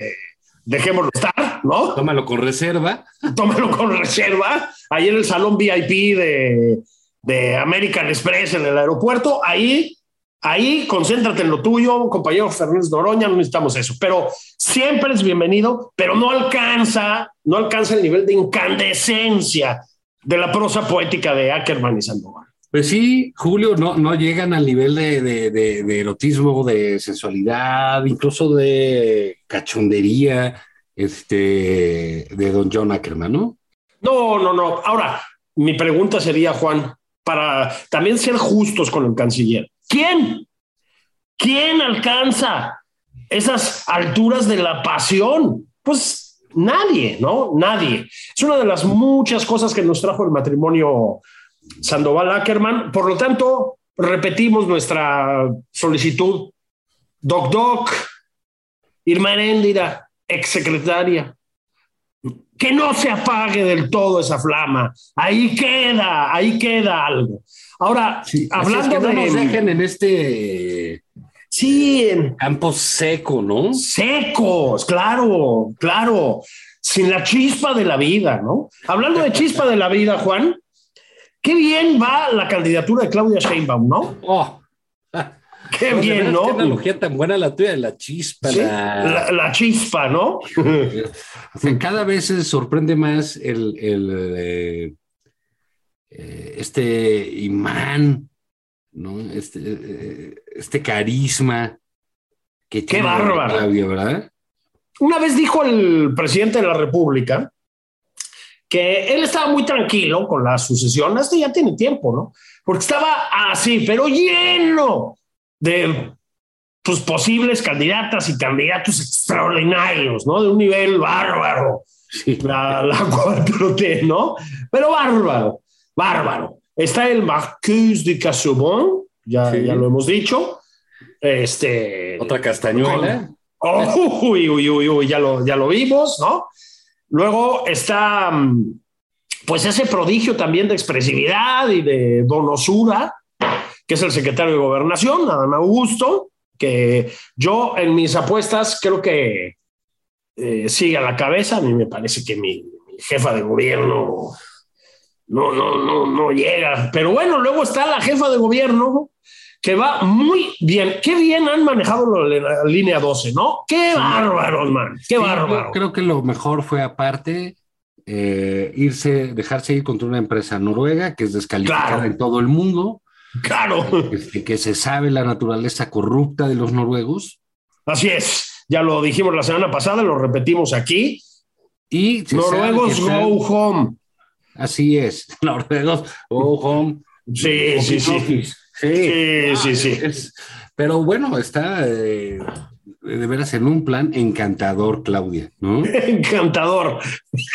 C: dejémoslo estar, ¿no?
B: Tómalo con reserva. [laughs]
C: Tómalo con reserva, ahí en el salón VIP de, de American Express en el aeropuerto, ahí, ahí concéntrate en lo tuyo, compañero Fernández Noroña, no necesitamos eso, pero siempre es bienvenido, pero no alcanza, no alcanza el nivel de incandescencia de la prosa poética de Ackerman y Sandoval.
B: Pues sí, Julio, no, no llegan al nivel de, de- de- de erotismo, de sensualidad, incluso de cachondería este, de don John Ackerman, ¿no?
C: No, no, no. Ahora, mi pregunta sería, Juan, para también ser justos con el canciller. ¿Quién? ¿Quién alcanza esas alturas de la pasión? Pues nadie, ¿no? Nadie. Es una de las muchas cosas que nos trajo el matrimonio Sandoval Ackerman. Por lo tanto, repetimos nuestra solicitud. Doc Doc, Irma Heréndira, exsecretaria. que no se apague del todo esa flama. Ahí queda, ahí queda algo. Ahora, hablando
B: que
C: de.
B: nos dejen en este.
C: Sí, en
B: campo seco, ¿no?
C: Secos, claro, claro. Sin la chispa de la vida, ¿no? Hablando de chispa de la vida, Juan, qué bien va la candidatura de Claudia Sheinbaum, ¿no?
B: Oh.
C: Qué bien, ¿no?
B: Qué analogía tan buena la tuya de la chispa.
C: Sí,
B: la...
C: La, la chispa, ¿no? [laughs]
B: o sea, cada vez se sorprende más el, el eh, eh, este imán, ¿no? Este, eh, este carisma que
C: Qué bárbaro.
B: ¿verdad?
C: Una vez dijo el presidente de la República que él estaba muy tranquilo con la sucesión, esto ya tiene tiempo, ¿no? Porque estaba así, pero lleno de pues, posibles candidatas y candidatos extraordinarios, ¿no? De un nivel bárbaro.
B: Sí.
C: La, la [laughs] 4T, ¿no? Pero bárbaro, bárbaro. Está el Marqués de Casobon, ya,
B: Sí.
C: ya lo hemos dicho. Este,
B: Otra castañuela.
C: Oh, uy, uy, uy, uy, ya lo, ya lo vimos, ¿no? Luego está, mm, pues, ese prodigio también de expresividad y de donosura, que es el secretario de Gobernación, Adán Augusto, que yo en mis apuestas creo que eh, sigue a la cabeza. A mí me parece que mi, mi jefa de gobierno no, no, no, no llega. Pero bueno, luego está la jefa de gobierno que va muy bien. Qué bien han manejado la línea 12, ¿no? Qué bárbaros, man. Qué
B: Sí,
C: bárbaro.
B: creo que lo mejor fue aparte eh, irse, dejarse ir contra una empresa noruega que es descalificada
C: Claro.
B: en todo el mundo,
C: Claro,
B: este, que se sabe la naturaleza corrupta de los noruegos
C: así es. Ya lo dijimos la semana pasada, lo repetimos aquí.
B: y
C: Noruegos
B: sabe
C: go home.
B: Así es, [laughs] noruegos go home.
C: Sí, sí, sí. Sí, sí, sí.
B: Es- pero bueno, está eh, de veras en un plan encantador, Claudia, ¿no? [laughs]
C: Encantador.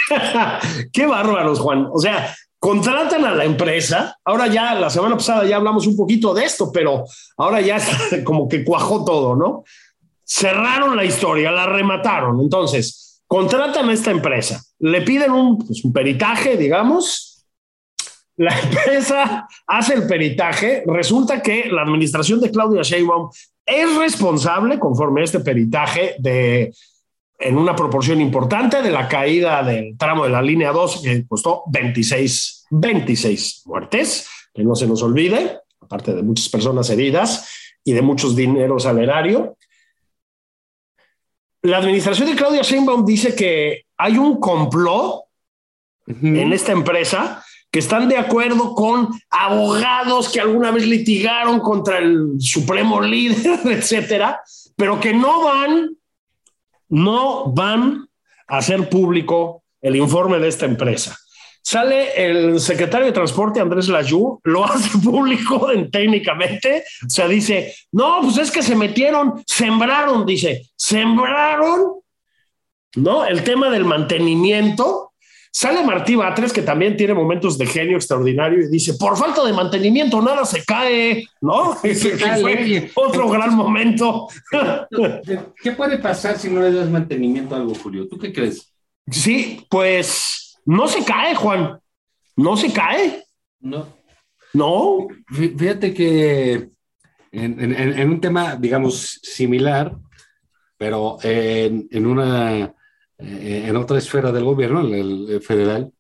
C: [laughs] Qué bárbaros, Juan. O sea, contratan a la empresa. Ahora ya, la semana pasada ya hablamos un poquito de esto, pero ahora ya [laughs] como que cuajó todo, ¿no? Cerraron la historia, la remataron. Entonces, contratan a esta empresa, le piden un, pues, un peritaje, digamos. La [laughs] empresa hace el peritaje. Resulta que la administración de Claudia Sheinbaum es responsable, conforme a este peritaje, de en una proporción importante de la caída del tramo de la línea 2 que costó 26, 26 muertes, que no se nos olvide, aparte de muchas personas heridas y de muchos dineros al erario. La administración de Claudia Sheinbaum dice que hay un complot en esta empresa que están de acuerdo con abogados que alguna vez litigaron contra el supremo [laughs] líder, etcétera, pero que no van no van a hacer público el informe de esta empresa. Sale el secretario de Transporte, Andrés Layú, lo [laughs] hace público en- técnicamente, o sea, dice, no, pues es que se metieron, sembraron, dice, sembraron, ¿no? El tema del mantenimiento. Sale Martí Batres, que también tiene momentos de genio extraordinario, y dice, por falta de mantenimiento, nada se cae, ¿no? Ese [laughs] fue otro gran momento.
B: ¿Qué puede pasar si no le das mantenimiento a algo, Julio? ¿Tú qué crees?
C: Sí, pues no se cae, Juan. No se cae.
B: No.
C: No.
B: Fí- Fíjate que en, en- en- en un tema, digamos, similar, pero en, en una eh, en otra esfera del gobierno, el, el federal,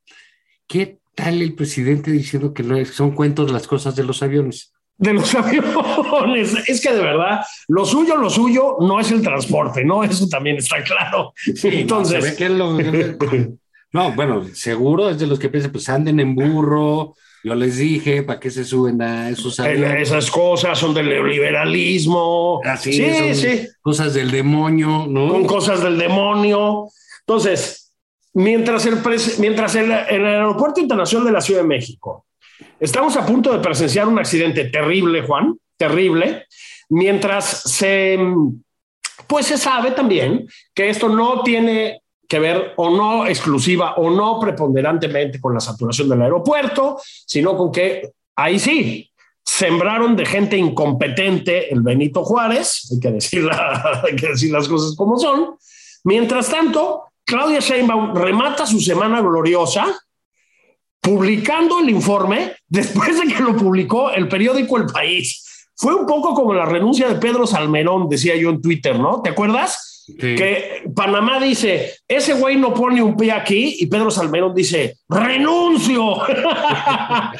B: ¿qué tal el presidente diciendo que no es- son cuentos las cosas de los aviones?
C: De los [laughs] aviones. Es que de verdad, lo suyo, lo suyo no es el transporte, ¿no? Eso también está claro. Entonces,
B: Se ve que es lo- [laughs] no, bueno, seguro es de los que piensan, pues anden en burro. Yo les dije, ¿para qué se suben a esos
C: eh,
B: aviones?
C: esas cosas son del neoliberalismo.
B: Así
C: sí,
B: son
C: sí.
B: Cosas del demonio, ¿no?
C: Son cosas del demonio. Entonces, mientras el, mientras el, el aeropuerto internacional de la Ciudad de México estamos a punto de presenciar un accidente terrible, Juan, terrible, mientras se, pues se sabe también que esto no tiene que ver o no exclusiva o no preponderantemente con la saturación del aeropuerto, sino con que ahí sí, sembraron de gente incompetente el Benito Juárez, hay que decir, la- [laughs] hay que decir las cosas como son. Mientras tanto, Claudia Sheinbaum remata su semana gloriosa publicando el informe después de que lo publicó el periódico El País. Fue un poco como la renuncia de Pedro Salmerón, decía yo en Twitter, ¿no? ¿Te acuerdas? Que Panamá dice, ese güey no pone un pie aquí y Pedro Salmerón dice, renuncio.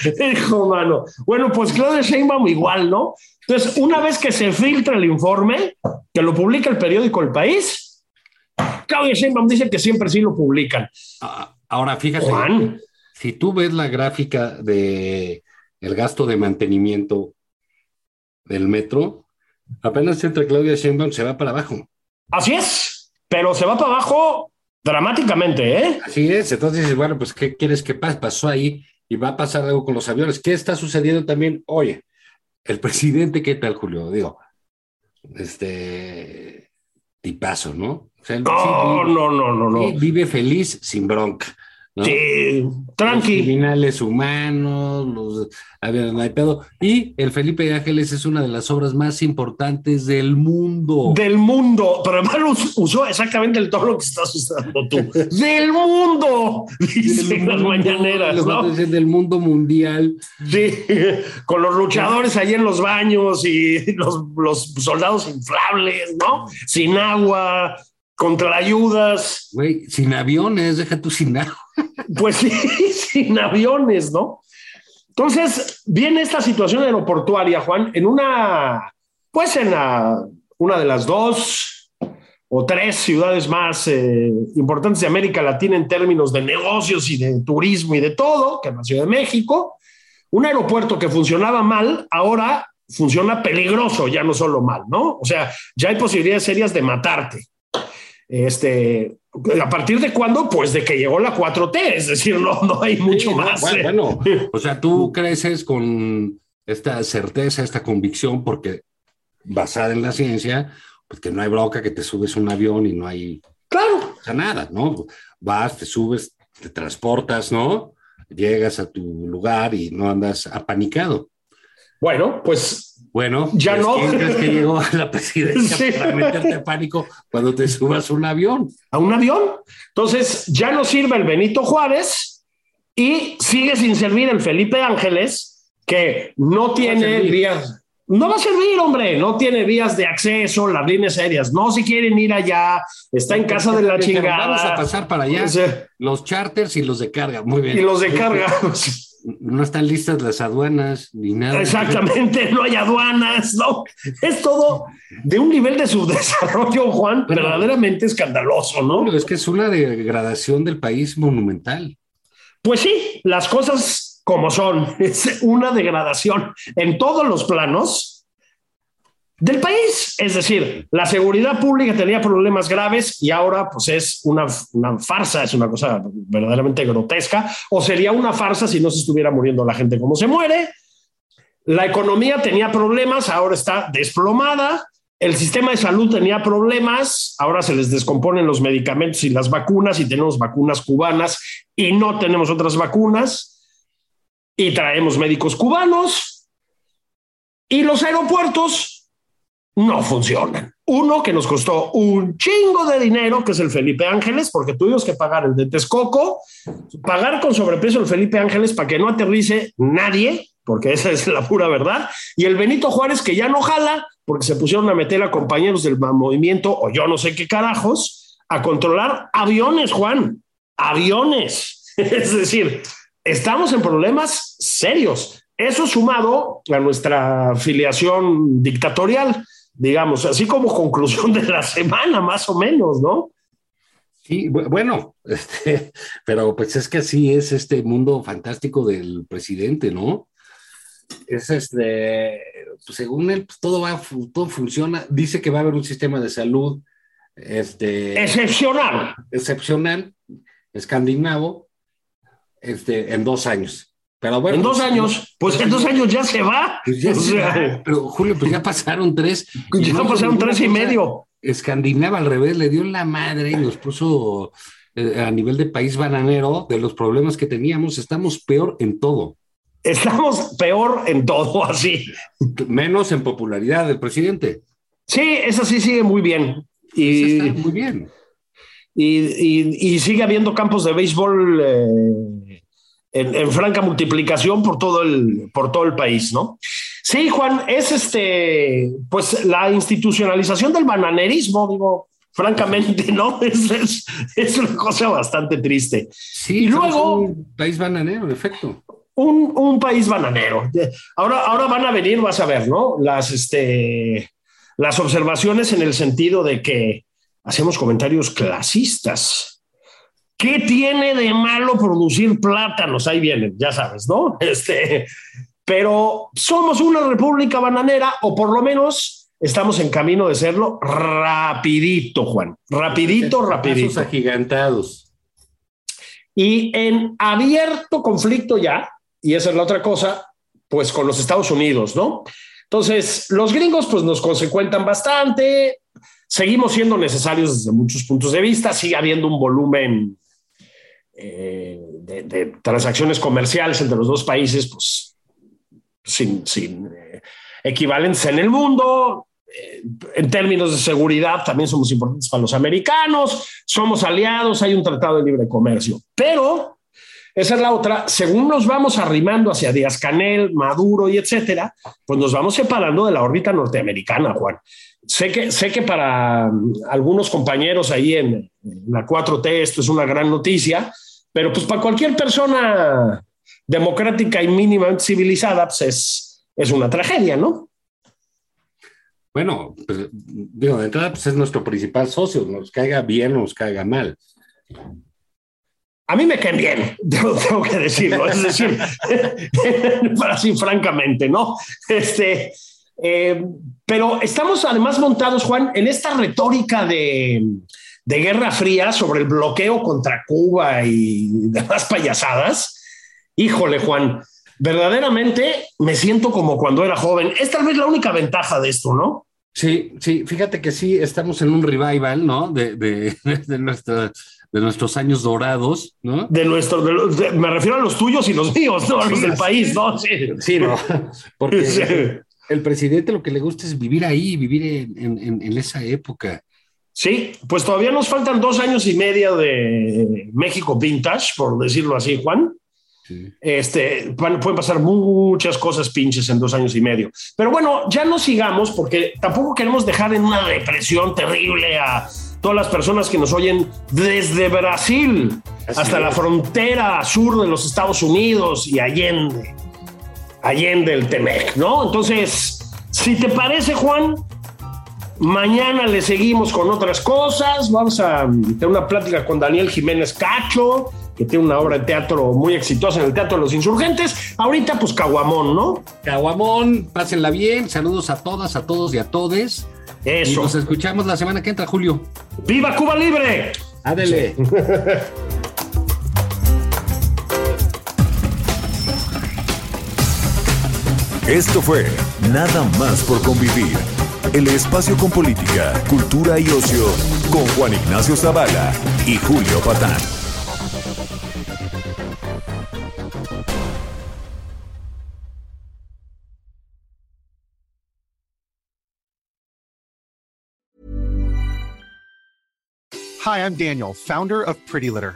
C: [laughs] Dijo, mano. Bueno, pues Claudia Sheinbaum igual, ¿no? Entonces, una vez que se filtra el informe, que lo publica el periódico El País, Claudia Sheinbaum dice que siempre sí lo publican.
B: Ah, Ahora, fíjate,
C: Juan,
B: si tú ves la gráfica de el gasto de mantenimiento del metro, apenas entra Claudia Sheinbaum se va para abajo.
C: así es, pero se va para abajo dramáticamente, ¿eh?
B: Así es, entonces dices, bueno, pues ¿qué quieres que pase? Pasó ahí y va a pasar algo con los aviones. ¿Qué está sucediendo también? Oye, el presidente, ¿qué tal, Julio? Digo, este tipazo, ¿no? O sea, él sí
C: No,
B: vive-
C: no, no, no, no.
B: sí vive feliz sin bronca. ¿No?
C: Sí,
B: Los
C: tranqui.
B: criminales humanos, los, a ver, no hay pedo. Y el Felipe Ángeles es una de las obras más importantes del mundo.
C: Del mundo, pero además us- usó exactamente el tono que estás usando tú. [laughs] Del mundo, dice
B: Del
C: en las mañaneras,
B: los
C: ¿no?
B: dicen del mundo mundial.
C: Sí, [laughs] con los luchadores ahí en los baños y [laughs] los, los soldados inflables, ¿no? Sin agua, contra ayudas,
B: Güey, sin aviones, deja tú sin agua.
C: pues sí, [laughs] sin aviones, ¿no? Entonces, viene esta situación aeroportuaria, Juan, en una, pues en la- una de las dos o tres ciudades más eh, importantes de América Latina en términos de negocios y de turismo y de todo, que es la Ciudad de México. Un aeropuerto que funcionaba mal, ahora funciona peligroso, ya no solo mal, ¿no? O sea, ya hay posibilidades serias de matarte. Este, ¿A partir de cuándo? Pues de que llegó la 4T, es decir, no, no hay mucho
B: Sí, no,
C: más. eh.
B: bueno, bueno, [laughs] o sea, tú creces con esta certeza, esta convicción, porque basada en la ciencia, pues que no hay bronca, que te subes a un avión y no hay
C: Claro,
B: o sea, nada, ¿no? Vas, te subes, te transportas, ¿no? Llegas a tu lugar y no andas apanicado.
C: bueno, pues
B: Bueno,
C: Ya
B: pues,
C: no.
B: ¿quién crees que llegó a la [laughs] presidencia
C: Sí.
B: para meterte en pánico cuando te subas a un avión?
C: a un avión. Entonces ya no sirve el Benito Juárez y sigue sin servir el Felipe Ángeles, que no tiene vías. No va a servir, hombre, no tiene vías de acceso, las líneas aéreas. No, si quieren ir allá, está en casa de la chingada.
B: Vamos a pasar para allá. Los charters y los de carga. Muy bien.
C: y los de carga. [laughs]
B: No están listas las aduanas ni nada.
C: Exactamente, no hay aduanas, no. Es todo de un nivel de subdesarrollo, Juan,
B: Bueno.
C: verdaderamente escandaloso, ¿no?
B: No, es que es una degradación del país monumental.
C: Pues sí, las cosas como son, es una degradación en todos los planos del país. Es decir, la seguridad pública tenía problemas graves y ahora pues es una, una farsa, es una cosa verdaderamente grotesca, o sería una farsa si no se estuviera muriendo la gente como se muere. La economía tenía problemas, ahora está desplomada. El sistema de salud tenía problemas, ahora se les descomponen los medicamentos y las vacunas y tenemos vacunas cubanas y no tenemos otras vacunas y traemos médicos cubanos y los aeropuertos no funcionan. Uno que nos costó un chingo de dinero, que es el Felipe Ángeles, porque tuvimos que pagar el de Texcoco, pagar con sobreprecio el Felipe Ángeles para que no aterrice nadie, porque esa es la pura verdad, y el Benito Juárez que ya no jala, porque se pusieron a meter a compañeros del movimiento o yo no sé qué carajos, a controlar aviones, Juan, aviones. [laughs] Es decir, estamos en problemas serios. Eso sumado a nuestra filiación dictatorial, digamos, así como conclusión de la semana, más o menos, ¿no?
B: Sí, bu- bueno, [laughs] este, pero pues es que así es este mundo fantástico del presidente, ¿no? Es este, pues según él, pues todo va, todo funciona. Dice que va a haber un sistema de salud, este,
C: Excepcional.
B: excepcional, escandinavo, este, en dos años. Pero bueno,
C: en dos
B: pues,
C: años, pues en dos años ya se va.
B: pues ya
C: O
B: se
C: sea,
B: va. Pero Julio, pues ya pasaron tres.
C: ya
B: no
C: pasaron tres y medio.
B: Escandinava al revés, le dio la madre y nos puso eh, a nivel de país bananero de los problemas que teníamos. Estamos peor en todo,
C: Estamos peor en todo [laughs] así.
B: menos en popularidad del presidente.
C: Sí, esa sí sigue muy bien.
B: Eso
C: Y,
B: está muy bien.
C: y, sigue habiendo campos de béisbol eh, en, franca multiplicación por todo, el, por todo el país, ¿no? Sí, Juan, es este, pues la institucionalización del bananerismo, digo, francamente, [laughs] ¿no? Es, es, una cosa bastante triste.
B: Sí, y luego... Un país bananero, en efecto.
C: Un, un, país bananero. Ahora, ahora van a venir, vas a ver, ¿no? Las, este, las observaciones en el sentido de que hacemos comentarios clasistas. ¿Qué tiene de malo producir plátanos? Ahí vienen, ya sabes, ¿no? [laughs] Este, pero somos una república bananera, o por lo menos estamos en camino de serlo rapidito, Juan. Rapidito, rapidito.
B: Pasos agigantados.
C: Y en abierto conflicto ya, y esa es la otra cosa, pues con los Estados Unidos, ¿no? Entonces, los gringos pues nos consecuentan bastante, seguimos siendo necesarios desde muchos puntos de vista, sigue habiendo un volumen eh, de, transacciones comerciales entre los dos países, pues sin, sin eh, equivalencia en el mundo. Eh, en términos de seguridad también somos importantes para los americanos, somos aliados, hay un tratado de libre comercio, pero esa es la otra. Según nos vamos arrimando hacia Díaz Canel, Maduro y etcétera, pues nos vamos separando de la órbita norteamericana, Juan. Sé que, sé que para mm, algunos compañeros ahí en, la 4T esto es una gran noticia, pero pues para cualquier persona democrática y mínimamente civilizada, pues es, es una tragedia, ¿no?
B: Bueno, pues, digo, de entrada, pues es nuestro principal socio, nos caiga bien o nos caiga mal
C: a mí me caen bien, [laughs] tengo, que decirlo, es decir, [laughs] para así francamente, ¿no? Este, eh, pero estamos además montados, Juan, en esta retórica de, de, Guerra Fría sobre el bloqueo contra Cuba y [laughs] demás payasadas. Híjole, Juan, verdaderamente me siento como cuando era joven. Es tal vez la única ventaja de esto, ¿no?
B: Sí, sí, fíjate que sí, estamos en un revival, ¿no? De, de, [laughs] de nuestra de nuestros años dorados, ¿no?
C: De nuestro, me refiero a los tuyos y los míos, ¿no? A los del país, ¿no?
B: Sí, sí ¿no? Porque [laughs] el presidente lo que le gusta es vivir ahí, vivir en, en, esa época.
C: Sí, pues todavía nos faltan dos años y medio de México Vintage, por decirlo así, Juan. Este, pueden pasar muchas cosas pinches en dos años y medio. Pero bueno, ya no sigamos porque tampoco queremos dejar en una depresión terrible a todas las personas que nos oyen desde Brasil hasta la frontera sur de los Estados Unidos y Allende, Allende el Temec, ¿no? Entonces, si te parece, Juan, mañana le seguimos con otras cosas. Vamos a tener una plática con Daniel Jiménez Cacho, que tiene una obra de teatro muy exitosa en el Teatro de los Insurgentes. Ahorita, pues Caguamón, ¿no?
B: Caguamón, pásenla bien. Saludos a todas, a todos y a todes.
C: Eso. Y
B: nos escuchamos la semana que entra, Julio.
C: ¡Viva Cuba Libre!
B: Adele. [laughs]
A: Esto fue Nada más por convivir. El espacio con política, cultura y ocio con Juan Ignacio Zavala y Julio Patán.
D: Hi, I'm Daniel, founder of Pretty Litter.